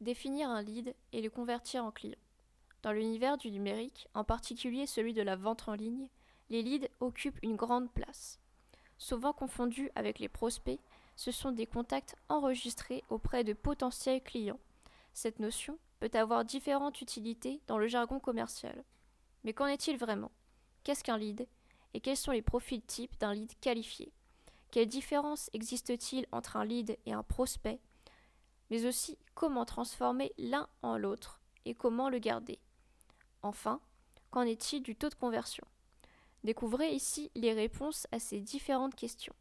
Définir un lead et le convertir en client. Dans l'univers du numérique, en particulier celui de la vente en ligne, les leads occupent une grande place. Souvent confondus avec les prospects, ce sont des contacts enregistrés auprès de potentiels clients. Cette notion peut avoir différentes utilités dans le jargon commercial. Mais qu'en est-il vraiment? Qu'est-ce qu'un lead? Et quels sont les profils types d'un lead qualifié? Quelle différence existe-t-il entre un lead et un prospect? Mais aussi comment transformer l'un en l'autre et comment le garder Enfin, qu'en est-il du taux de conversion? Découvrez ici les réponses à ces différentes questions.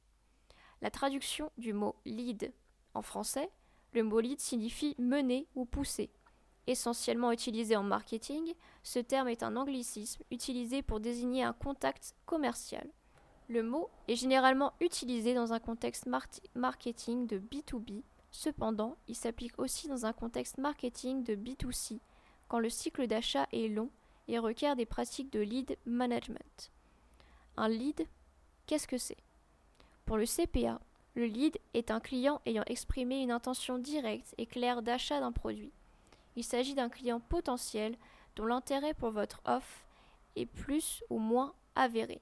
La traduction du mot lead en français, le mot lead signifie mener ou pousser. Essentiellement utilisé en marketing, ce terme est un anglicisme utilisé pour désigner un contact commercial. Le mot est généralement utilisé dans un contexte marketing de B2B, cependant il s'applique aussi dans un contexte marketing de B2C, quand le cycle d'achat est long et requiert des pratiques de lead management. Un lead, qu'est-ce que c'est? Pour le CPA, le lead est un client ayant exprimé une intention directe et claire d'achat d'un produit. Il s'agit d'un client potentiel dont l'intérêt pour votre offre est plus ou moins avéré.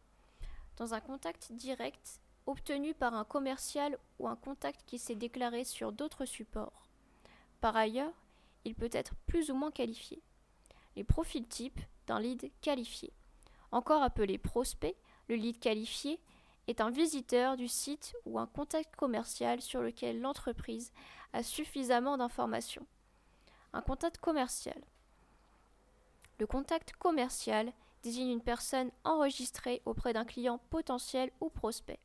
Dans un contact direct obtenu par un commercial ou un contact qui s'est déclaré sur d'autres supports. Par ailleurs, il peut être plus ou moins qualifié. Les profils types d'un lead qualifié. Encore appelé prospect, le lead qualifié est un visiteur du site ou un contact commercial sur lequel l'entreprise a suffisamment d'informations. Un contact commercial. Le contact commercial désigne une personne enregistrée auprès d'un client potentiel ou prospect.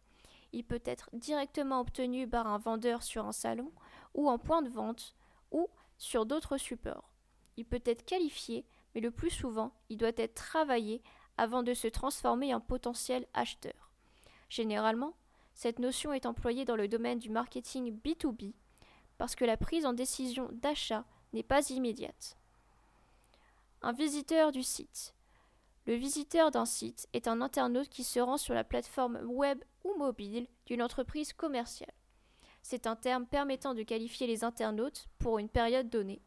Il peut être directement obtenu par un vendeur sur un salon ou en point de vente ou sur d'autres supports. Il peut être qualifié, mais le plus souvent, il doit être travaillé avant de se transformer en potentiel acheteur. Généralement, cette notion est employée dans le domaine du marketing B2B parce que la prise en décision d'achat n'est pas immédiate. Un visiteur du site. Le visiteur d'un site est un internaute qui se rend sur la plateforme web ou mobile d'une entreprise commerciale. C'est un terme permettant de qualifier les internautes pour une période donnée.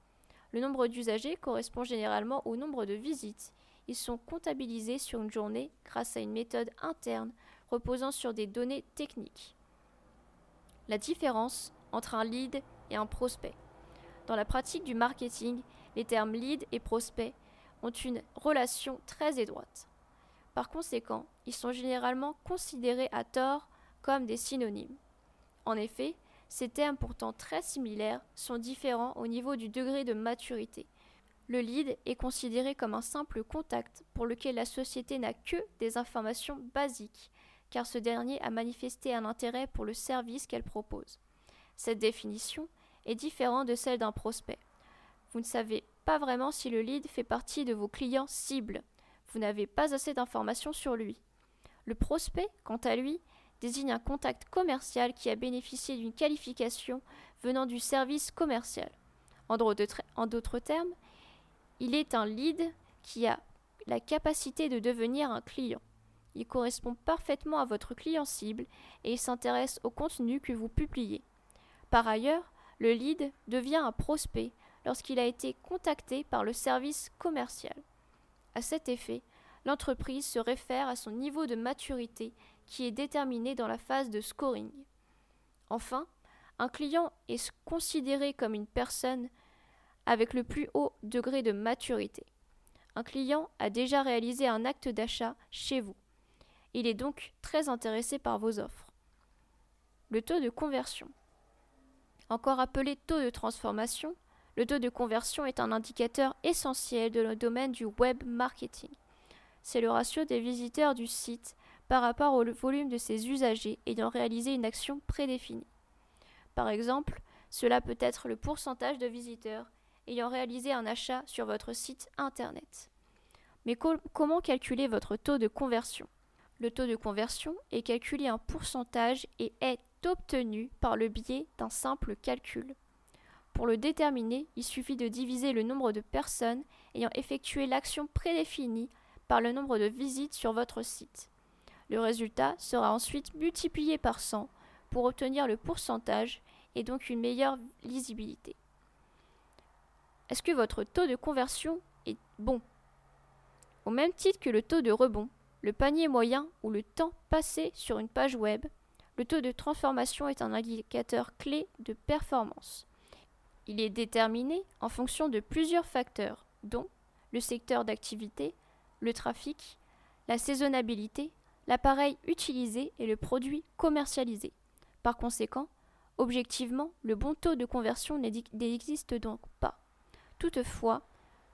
Le nombre d'usagers correspond généralement au nombre de visites. Ils sont comptabilisés sur une journée grâce à une méthode interne reposant sur des données techniques. La différence entre un lead et un prospect. Dans la pratique du marketing, les termes lead et prospect ont une relation très étroite. Par conséquent, ils sont généralement considérés à tort comme des synonymes. En effet, ces termes pourtant très similaires sont différents au niveau du degré de maturité. Le lead est considéré comme un simple contact pour lequel la société n'a que des informations basiques, car ce dernier a manifesté un intérêt pour le service qu'elle propose. Cette définition est différente de celle d'un prospect. Vous ne savez pas vraiment si le lead fait partie de vos clients cibles. Vous n'avez pas assez d'informations sur lui. Le prospect, quant à lui, désigne un contact commercial qui a bénéficié d'une qualification venant du service commercial. En d'autres termes, il est un lead qui a la capacité de devenir un client. Il correspond parfaitement à votre client cible et il s'intéresse au contenu que vous publiez. Par ailleurs, le lead devient un prospect lorsqu'il a été contacté par le service commercial. À cet effet, l'entreprise se réfère à son niveau de maturité qui est déterminé dans la phase de scoring. Enfin, un client est considéré comme une personne avec le plus haut degré de maturité. Un client a déjà réalisé un acte d'achat chez vous. Il est donc très intéressé par vos offres. Le taux de conversion. Encore appelé taux de transformation, le taux de conversion est un indicateur essentiel de le domaine du web marketing. C'est le ratio des visiteurs du site par rapport au volume de ses usagers ayant réalisé une action prédéfinie. Par exemple, cela peut être le pourcentage de visiteurs ayant réalisé un achat sur votre site Internet. Mais comment calculer votre taux de conversion? Le taux de conversion est calculé en pourcentage et est obtenu par le biais d'un simple calcul. Pour le déterminer, il suffit de diviser le nombre de personnes ayant effectué l'action prédéfinie par le nombre de visites sur votre site. Le résultat sera ensuite multiplié par 100 pour obtenir le pourcentage et donc une meilleure lisibilité. Est-ce que votre taux de conversion est bon? Au même titre que le taux de rebond, le panier moyen ou le temps passé sur une page web, le taux de transformation est un indicateur clé de performance. Il est déterminé en fonction de plusieurs facteurs, dont le secteur d'activité, le trafic, la saisonnabilité, l'appareil utilisé et le produit commercialisé. Par conséquent, objectivement, le bon taux de conversion n'existe donc pas. Toutefois,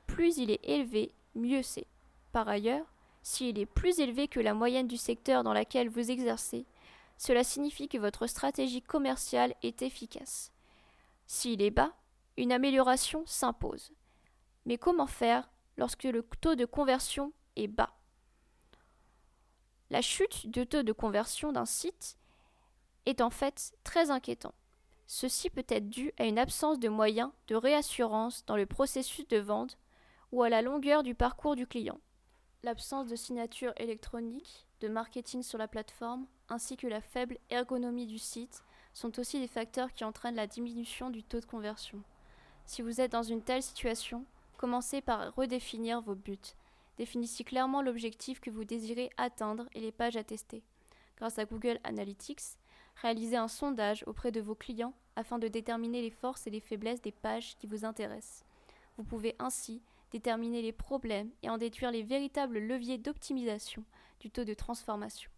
plus il est élevé, mieux c'est. Par ailleurs, s'il est plus élevé que la moyenne du secteur dans lequel vous exercez, cela signifie que votre stratégie commerciale est efficace. S'il est bas, une amélioration s'impose. Mais comment faire lorsque le taux de conversion est bas? La chute du taux de conversion d'un site est en fait très inquiétant. Ceci peut être dû à une absence de moyens de réassurance dans le processus de vente ou à la longueur du parcours du client. L'absence de signature électronique, de marketing sur la plateforme, ainsi que la faible ergonomie du site sont aussi des facteurs qui entraînent la diminution du taux de conversion. Si vous êtes dans une telle situation, commencez par redéfinir vos buts. Définissez clairement l'objectif que vous désirez atteindre et les pages à tester. Grâce à Google Analytics, réalisez un sondage auprès de vos clients afin de déterminer les forces et les faiblesses des pages qui vous intéressent. Vous pouvez ainsi déterminer les problèmes et en déduire les véritables leviers d'optimisation du taux de transformation.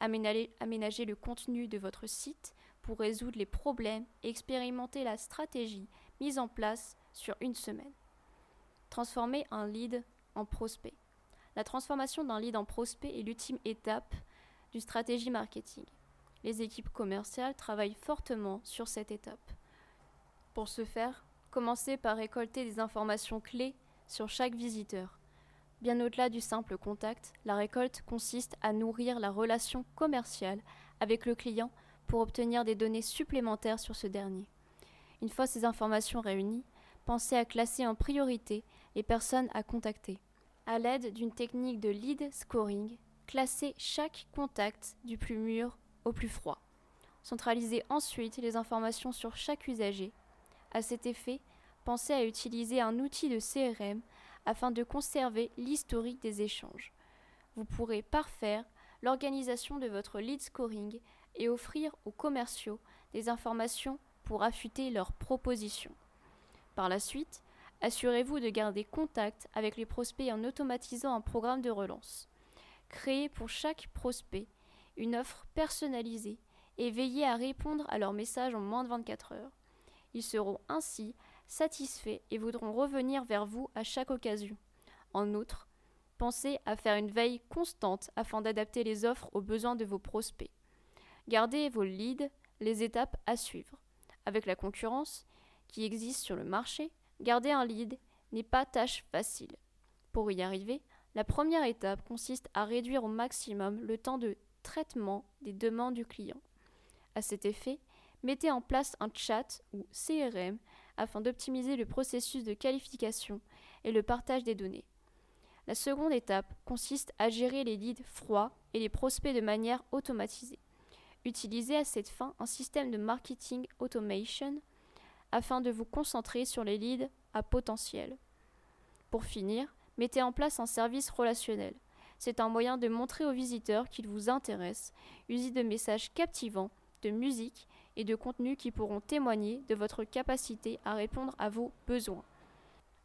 Aménager, le contenu de votre site pour résoudre les problèmes et expérimenter la stratégie mise en place sur une semaine. Transformer un lead en prospect. La transformation d'un lead en prospect est l'ultime étape du stratégie marketing. Les équipes commerciales travaillent fortement sur cette étape. Pour ce faire, commencez par récolter des informations clés sur chaque visiteur. Bien au-delà du simple contact, la récolte consiste à nourrir la relation commerciale avec le client pour obtenir des données supplémentaires sur ce dernier. Une fois ces informations réunies, pensez à classer en priorité les personnes à contacter. À l'aide d'une technique de lead scoring, classez chaque contact du plus mûr au plus froid. Centralisez ensuite les informations sur chaque usager. À cet effet, pensez à utiliser un outil de CRM afin de conserver l'historique des échanges. Vous pourrez parfaire l'organisation de votre lead scoring et offrir aux commerciaux des informations pour affûter leurs propositions. Par la suite, assurez-vous de garder contact avec les prospects en automatisant un programme de relance. Créez pour chaque prospect une offre personnalisée et veillez à répondre à leurs messages en moins de 24 heures. Ils seront ainsi satisfaits et voudront revenir vers vous à chaque occasion. En outre, pensez à faire une veille constante afin d'adapter les offres aux besoins de vos prospects. Gardez vos leads, les étapes à suivre. Avec la concurrence qui existe sur le marché, garder un lead n'est pas tâche facile. Pour y arriver, la première étape consiste à réduire au maximum le temps de traitement des demandes du client. À cet effet, mettez en place un chat ou CRM afin d'optimiser le processus de qualification et le partage des données. La seconde étape consiste à gérer les leads froids et les prospects de manière automatisée. Utilisez à cette fin un système de marketing automation afin de vous concentrer sur les leads à potentiel. Pour finir, mettez en place un service relationnel. C'est un moyen de montrer aux visiteurs qu'ils vous intéressent, usez de messages captivants, de musique et de contenus qui pourront témoigner de votre capacité à répondre à vos besoins.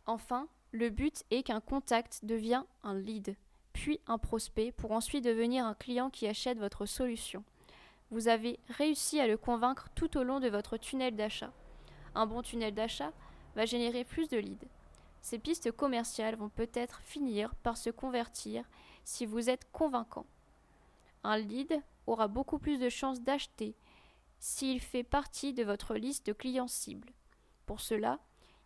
Enfin, le but est qu'un contact devienne un lead, puis un prospect pour ensuite devenir un client qui achète votre solution. Vous avez réussi à le convaincre tout au long de votre tunnel d'achat. Un bon tunnel d'achat va générer plus de leads. Ces pistes commerciales vont peut-être finir par se convertir si vous êtes convaincant. Un lead aura beaucoup plus de chances d'acheter s'il fait partie de votre liste de clients cibles. Pour cela,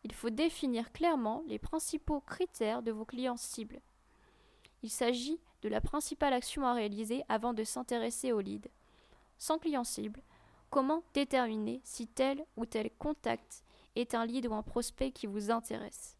il faut définir clairement les principaux critères de vos clients cibles. Il s'agit de la principale action à réaliser avant de s'intéresser au lead. Sans client cible, comment déterminer si tel ou tel contact est un lead ou un prospect qui vous intéresse?